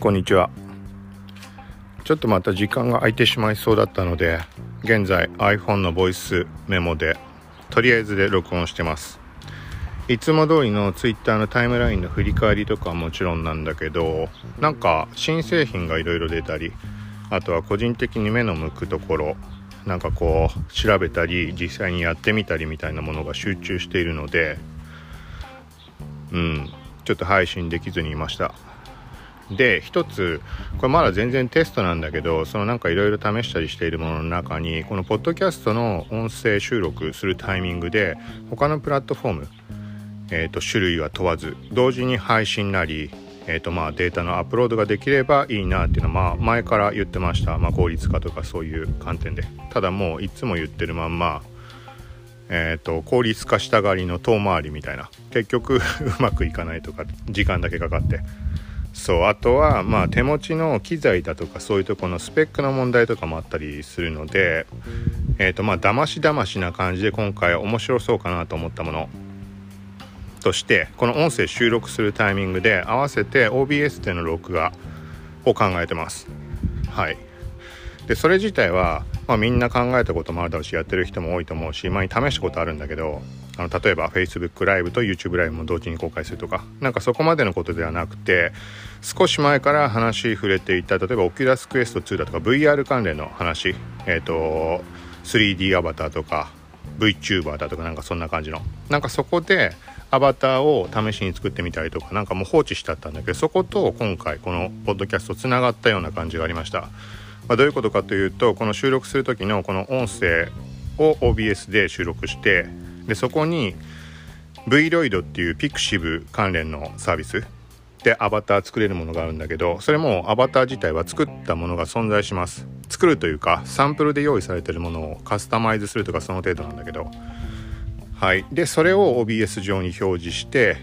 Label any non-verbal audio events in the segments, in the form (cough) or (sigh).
こんにちは。ちょっとまた時間が空いてしまいそうだったので現在 iPhone のボイスメモでとりあえずで録音してます。いつも通りの Twitter のタイムラインの振り返りとかはもちろんなんだけどなんか新製品がいろいろ出たりあとは個人的に目の向くところなんかこう調べたり実際にやってみたりみたいなものが集中しているのでうんちょっと配信できずにいました。で一つこれまだ全然テストなんだけどそのなんかいろいろ試したりしているものの中にこのポッドキャストの音声収録するタイミングで他のプラットフォーム、えーと、種類は問わず同時に配信なり、えーとまあ、データのアップロードができればいいなっていうのは、まあ、前から言ってました、まあ、効率化とかそういう観点で。ただもういつも言ってるまんまえーと、効率化したがりの遠回りみたいな。結局 (laughs) うまくいかないとか時間だけかかって。そうあとはまあ手持ちの機材だとかそういうとこのスペックの問題とかもあったりするのでえっ、ー、とまあだましだましな感じで今回面白そうかなと思ったものとしてこの音声収録するタイミングで合わせて OBS での録画を考えてます。はい。でそれ自体はまあ、みんな考えたこともあるだろうしやってる人も多いと思うし前に試したことあるんだけどあの例えば Facebook ライブと YouTube ライブも同時に公開するとかなんかそこまでのことではなくて少し前から話触れていた例えば Oculus Quest 2だとか VR 関連の話えっ、ー、と 3D アバターとか VTuber だとかなんかそんな感じの。なんかそこでアバターを試しに作ってみたりとかなんかもう放置しちゃったんだけどそこと今回このポッドキャストつながったような感じがありました。まあ、どういうことかというとこの収録する時のこの音声を OBS で収録してでそこに VRoid っていう Pixiv 関連のサービス。でアバター作れるものがあるんだけどそれもアバター自体は作ったものが存在します。作るというかサンプルで用意されてるものをカスタマイズするとかその程度なんだけど。はい。でそれを OBS 上に表示して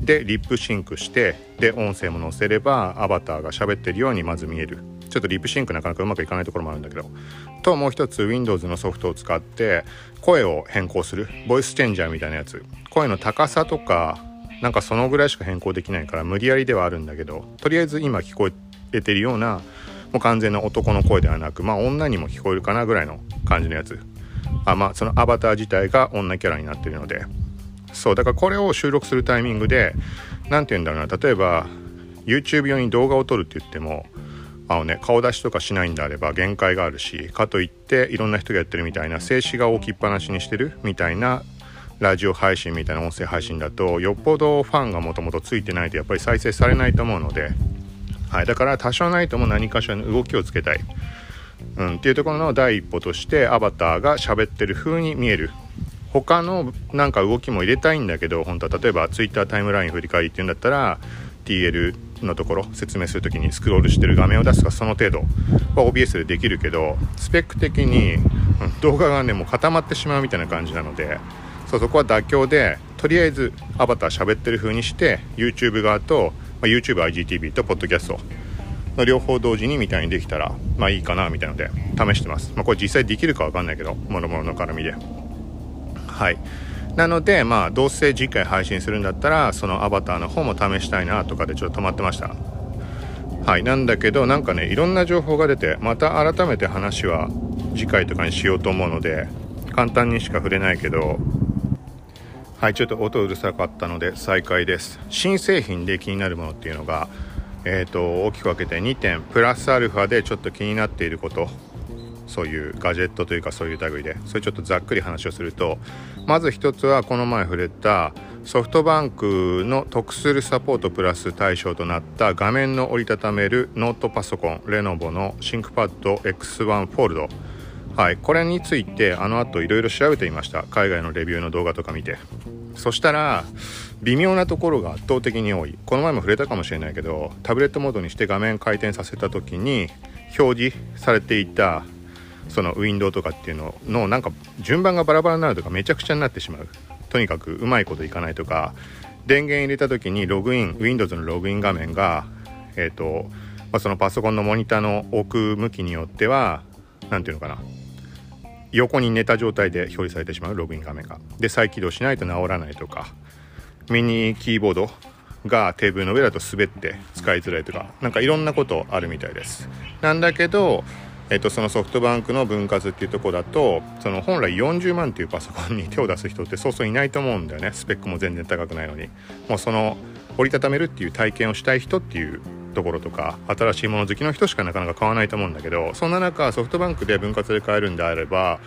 でリップシンクしてで音声も載せればアバターが喋ってるようにまず見える。ちょっとリップシンクなかなかうまくいかないところもあるんだけど。ともう一つ Windows のソフトを使って声を変更するボイスチェンジャーみたいなやつ。声の高さとかなんかそのぐらいしか変更できないから無理やりではあるんだけどとりあえず今聞こえてるようなもう完全な男の声ではなくまあ女にも聞こえるかなぐらいの感じのやつ。あまあそのアバター自体が女キャラになってるので。そうだからこれを収録するタイミングで何て言うんだろうな例えば YouTube 用に動画を撮るって言ってもあのね顔出しとかしないんであれば限界があるしかといっていろんな人がやってるみたいな静止画を置きっぱなしにしてるみたいなラジオ配信みたいな音声配信だとよっぽどファンがもともとついてないとやっぱり再生されないと思うので、はい、だから多少ないとも何かしらの動きをつけたい、うん、っていうところの第一歩としてアバターが喋ってる風に見える。他のなんか動きも入れたいんだけど本当は。例えば Twitter タイムライン振り返りっていうんだったら TL のところ説明する時にスクロールしてる画面を出すかその程度は OBS でできるけどスペック的に動画がねもう固まってしまうみたいな感じなのでそうそこは妥協でとりあえずアバター喋ってる風にして YouTube 側と、まあ、YouTubeIGTV と Podcast の両方同時にみたいにできたらまあいいかなみたいので試してます、まあ、これ実際できるかわかんないけどもろもろの絡みで。はい。なのでまあどうせ次回配信するんだったらそのアバターの方も試したいなとかでちょっと止まってました。はいなんだけどなんかねいろんな情報が出てまた改めて話は次回とかにしようと思うので簡単にしか触れないけどはいちょっと音うるさかったので再開です。新製品で気になるものっていうのがえーと大きく分けて2点プラスアルファでちょっと気になっていること。そういうガジェットというかそういう類でそれちょっとざっくり話をするとまず一つはこの前触れたソフトバンクの得するサポートプラス対象となった画面の折りたためるノートパソコンレノボのシンクパッド X1 フォールド。はいこれについてあの後いろいろ調べていました。海外のレビューの動画とか見て。そしたら微妙なところが圧倒的に多い。この前も触れたかもしれないけどタブレットモードにして画面回転させた時に表示されていたそのウィンドウとかっていうののなんか順番がバラバラになるとかめちゃくちゃになってしまう。とにかくうまいこといかないとか。電源入れた時にログイン Windows のログイン画面がえっ、ー、と、まあ、そのパソコンのモニターの置く向きによっては何ていうのかな。横に寝た状態で表示されてしまうログイン画面が。で再起動しないと直らないとか。ミニキーボードがテーブルの上だと滑って使いづらいとか。なんかいろんなことあるみたいです。なんだけどえっと、そのソフトバンクの分割っていうとこだとその本来40万っていうパソコンに手を出す人ってそうそういないと思うんだよね。スペックも全然高くないのに。もうその折りたためるっていう体験をしたい人っていうところとか新しいもの好きの人しかなかなか買わないと思うんだけどそんな中ソフトバンクで分割で買えるんであれば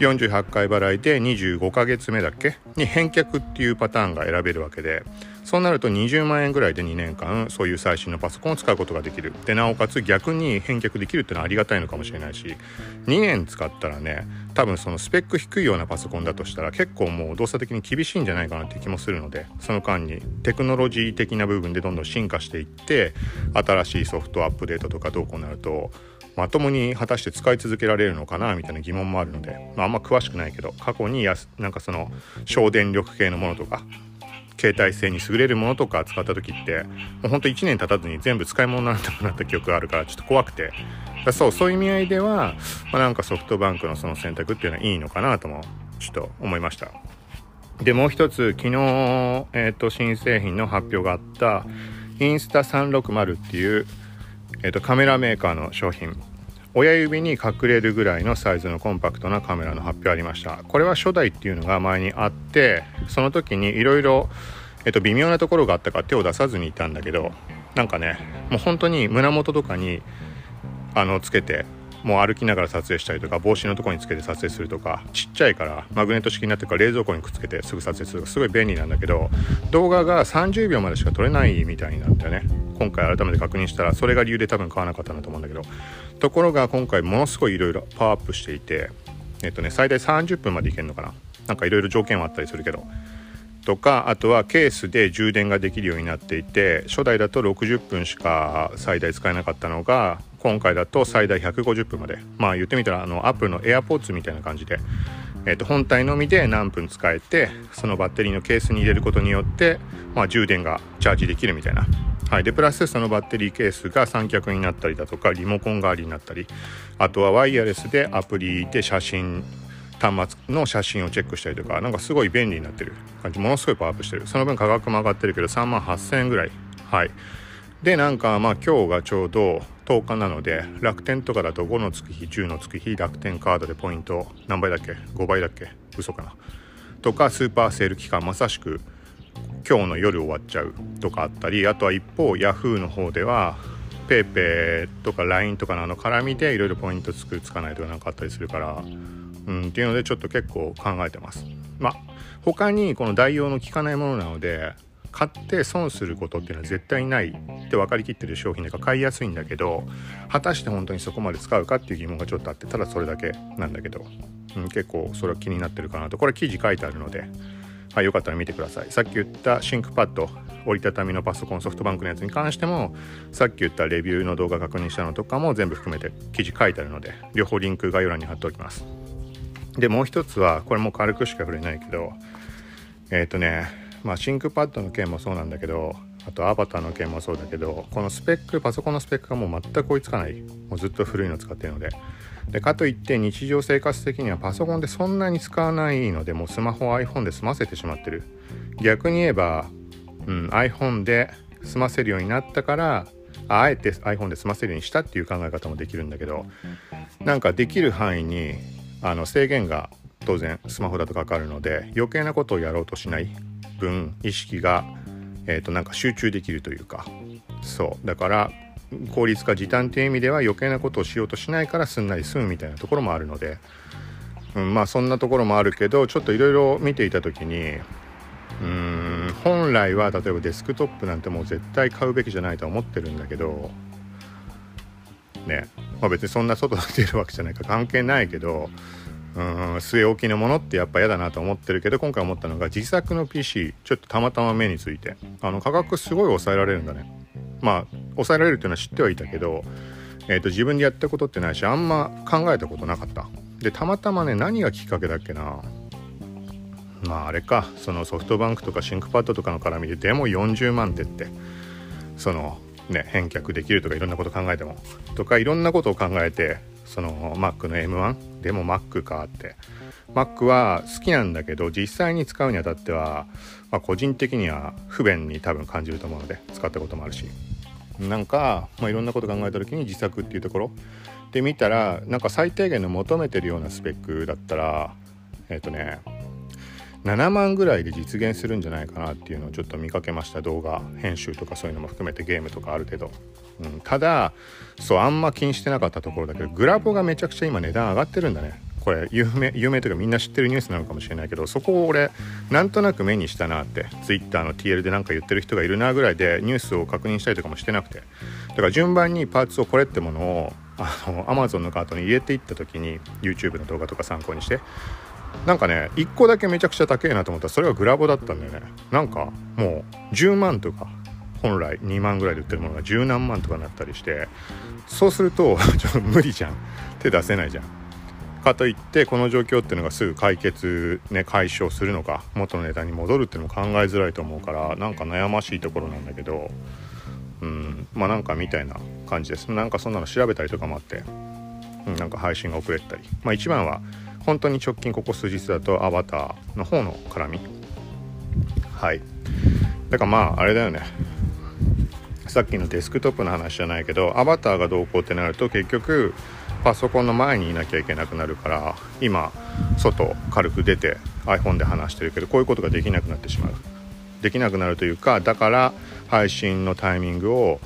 48回払いで25ヶ月目だっけ？に返却っていうパターンが選べるわけでそうなると20万円ぐらいで2年間そういう最新のパソコンを使うことができる。でなおかつ逆に返却できるっていうのはありがたいのかもしれないし2年使ったらね多分そのスペック低いようなパソコンだとしたら結構もう動作的に厳しいんじゃないかなって気もするのでその間にテクノロジー的な部分でどんどん進化していって新しいソフトアップデートとかどうこうなるとまともに果たして使い続けられるのかなみたいな疑問もあるので、まあ、あんま詳しくないけど過去にやなんかその省電力系のものとか携帯性に優れるものとか使った時ってもうほんと1年経たずに全部使い物になってもらった記憶があるからちょっと怖くて。そうそういう意味合いでは、まあ、なんかソフトバンクのその選択っていうのはいいのかなともちょっと思いました。でもう一つ昨日、えーと、新製品の発表があったインスタ360っていう、えーとカメラメーカーの商品。親指に隠れるぐらいのサイズのコンパクトなカメラの発表ありました。これは初代っていうのが前にあってその時にいろいろ微妙なところがあったから手を出さずにいたんだけどなんかねもう本当に胸元とかにあのつけてもう歩きながら撮影したりとか帽子のとこにつけて撮影するとかちっちゃいからマグネット式になってるから冷蔵庫にくっつけてすぐ撮影するとかすごい便利なんだけど動画が30秒までしか撮れないみたいになったよね今回改めて確認したらそれが理由で多分買わなかったんだと思うんだけどところが今回ものすごいいろいろパワーアップしていてえっとね最大30分までいけるのかな？なんかいろいろ条件はあったりするけど。とかあとはケースで充電ができるようになっていて初代だと60分しか最大使えなかったのが今回だと最大150分まで。まあ言ってみたらあのアップルの AirPods みたいな感じで、えー、と本体のみで何分使えてそのバッテリーのケースに入れることによって、まあ、充電がチャージできるみたいな。はい、でプラスそのバッテリーケースが三脚になったりだとかリモコン代わりになったり。あとはワイヤレスでアプリで写真端末の写真をチェックしたりとかなんかすごい便利になってる感じ。ものすごいパワーアップしてる。その分価格も上がってるけど3万8000円ぐらい。はい。でなんかまあ今日がちょうど10日なので楽天とかだと5の月日10の月日楽天カードでポイント何倍だっけ？5倍だっけ？嘘かな。とかスーパーセール期間まさしく今日の夜終わっちゃうとかあったりあとは一方 Yahoo の方では PayPay とか LINE とかのあの絡みでいろいろポイントつくつかないとかなんかあったりするからうんっていうのでちょっと結構考えてます。まあ他にこの代用の効かないものなので買って損することっていうのは絶対ないって分かりきってる商品だから買いやすいんだけど果たして本当にそこまで使うかっていう疑問がちょっとあってただそれだけなんだけど、うん、結構それは気になってるかなと。これ記事書いてあるのではい、よかったら見てください。さっき言った ThinkPad、折りたたみのパソコンソフトバンクのやつに関しても、さっき言ったレビューの動画確認したのとかも全部含めて記事書いてあるので、両方リンク概要欄に貼っておきます。で、もう一つは、これも軽くしか触れないけど、えっ、ー、とね、まあ、 ThinkPad の件もそうなんだけど、あとアバターの件もそうだけど、このスペック、パソコンのスペックがもう全く追いつかない。もうずっと古いの使ってるので。でかといって日常生活的にはパソコンでそんなに使わないのでもうスマホ iPhone で済ませてしまってる。逆に言えば、うん、iPhone で済ませるようになったからあえて iPhone で済ませるようにしたっていう考え方もできるんだけどなんかできる範囲にあの制限が当然スマホだとかかるので余計なことをやろうとしない分意識が、えー、となんか集中できるというか。そう。だから効率化時短という意味では余計なことをしようとしないからすんなり済むみたいなところもあるので、うん、まあそんなところもあるけどちょっといろいろ見ていた時にうん本来は例えばデスクトップなんてもう絶対買うべきじゃないと思ってるんだけどねまあ別にそんな外で出るわけじゃないから関係ないけどうん据え置きのものってやっぱ嫌だなと思ってるけど今回思ったのが自作の PC ちょっとたまたま目についてあの価格すごい抑えられるんだね。まあ抑えられるっていうのは知ってはいたけど、えーと、自分でやったことってないしあんま考えたことなかった。でたまたまね何がきっかけだっけな。まああれか。そのソフトバンクとかシンクパッドとかの絡みででも40万ってってそのね返却できるとかいろんなこと考えても。とかいろんなことを考えてその Mac の M1 でも Mac かって。Mac は好きなんだけど実際に使うにあたっては、まあ、個人的には不便に多分感じると思うので使ったこともあるし。なんか、まあ、いろんなこと考えた時に自作っていうところ。で見たらなんか最低限の求めてるようなスペックだったらえっ、ー、とね7万ぐらいで実現するんじゃないかなっていうのをちょっと見かけました。動画編集とかそういうのも含めてゲームとかある程度、うん、ただそうあんま気にしてなかったところだけどグラボがめちゃくちゃ今値段上がってるんだね。これ有名有名というかみんな知ってるニュースなのかもしれないけどそこを俺なんとなく目にしたなって Twitter の TL で何か言ってる人がいるなぐらいでニュースを確認したりとかもしてなくて。だから順番にパーツをこれってものをあの Amazon のカートに入れていった時に YouTube の動画とか参考にして。なんかね1個だけめちゃくちゃ高いなと思ったらそれはグラボだったんだよね。なんかもう10万とか本来2万ぐらいで売ってるものが十何万とかになったりして。そうすると (laughs) ちょっと無理じゃん。手出せないじゃん。かといってこの状況っていうのがすぐ解決ね解消するのか元の値段に戻るっていうのも考えづらいと思うからなんか悩ましいところなんだけどうんまあなんかみたいな感じです。なんかそんなの調べたりとかもあって、うん、なんか配信が遅れたり。まあ一番は本当に直近ここ数日だとアバターの方の絡み。はい。だからまああれだよね。さっきのデスクトップの話じゃないけどアバターがどうこうってなると結局パソコンの前にいなきゃいけなくなるから今外軽く出て iPhone で話してるけどこういうことができなくなってしまう。できなくなるというかだから配信のタイミングを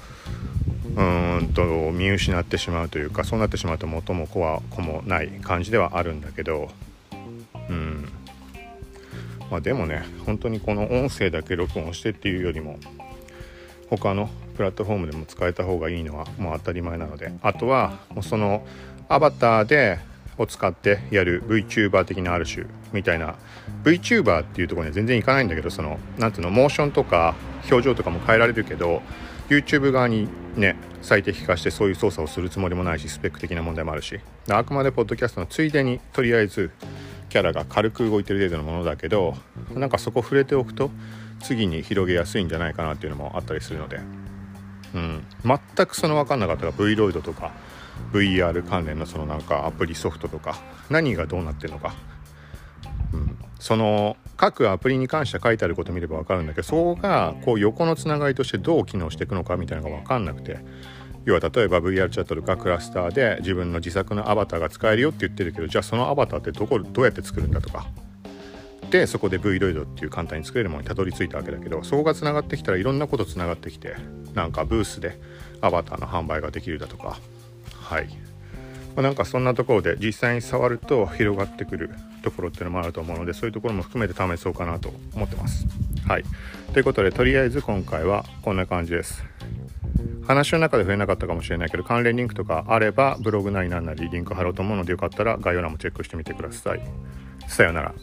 うんと見失ってしまうというかそうなってしまうと元も子は子もない感じではあるんだけどうん。まあでもね本当にこの音声だけ録音してっていうよりも他のプラットフォームでも使えた方がいいのはもう当たり前なので。あとはもうそのアバターでを使ってやる VTuber 的なある種みたいな。VTuber っていうところには全然いかないんだけどその何ていうのモーションとか表情とかも変えられるけど YouTube 側にね最適化してそういう操作をするつもりもないしスペック的な問題もあるし。あくまでポッドキャストのついでにとりあえずキャラが軽く動いてる程度のものだけどなんかそこ触れておくと次に広げやすいんじゃないかなっていうのもあったりするので、うん、全くその分かんなかったが V ロイドとか VR 関連のそのなんかアプリソフトとか何がどうなってるのか、うん、その各アプリに関して書いてあること見れば分かるんだけどそこがこう横のつながりとしてどう機能していくのかみたいなのが分かんなくて。要は例えば VR チャットとかクラスターで自分の自作のアバターが使えるよって言ってるけどじゃあそのアバターってどこどうやって作るんだとか。でそこで V ロイドっていう簡単に作れるものにたどり着いたわけだけどそこがつながってきたらいろんなことつながってきてなんかブースでアバターの販売ができるだとかはい、まあ、なんかそんなところで実際に触ると広がってくるところっていうのもあると思うのでそういうところも含めて試そうかなと思ってます。はい。ということでとりあえず今回はこんな感じです。話の中で増えなかったかもしれないけど関連リンクとかあればブログなりなんなりリンク貼ろうと思うのでよかったら概要欄もチェックしてみてください。さようなら。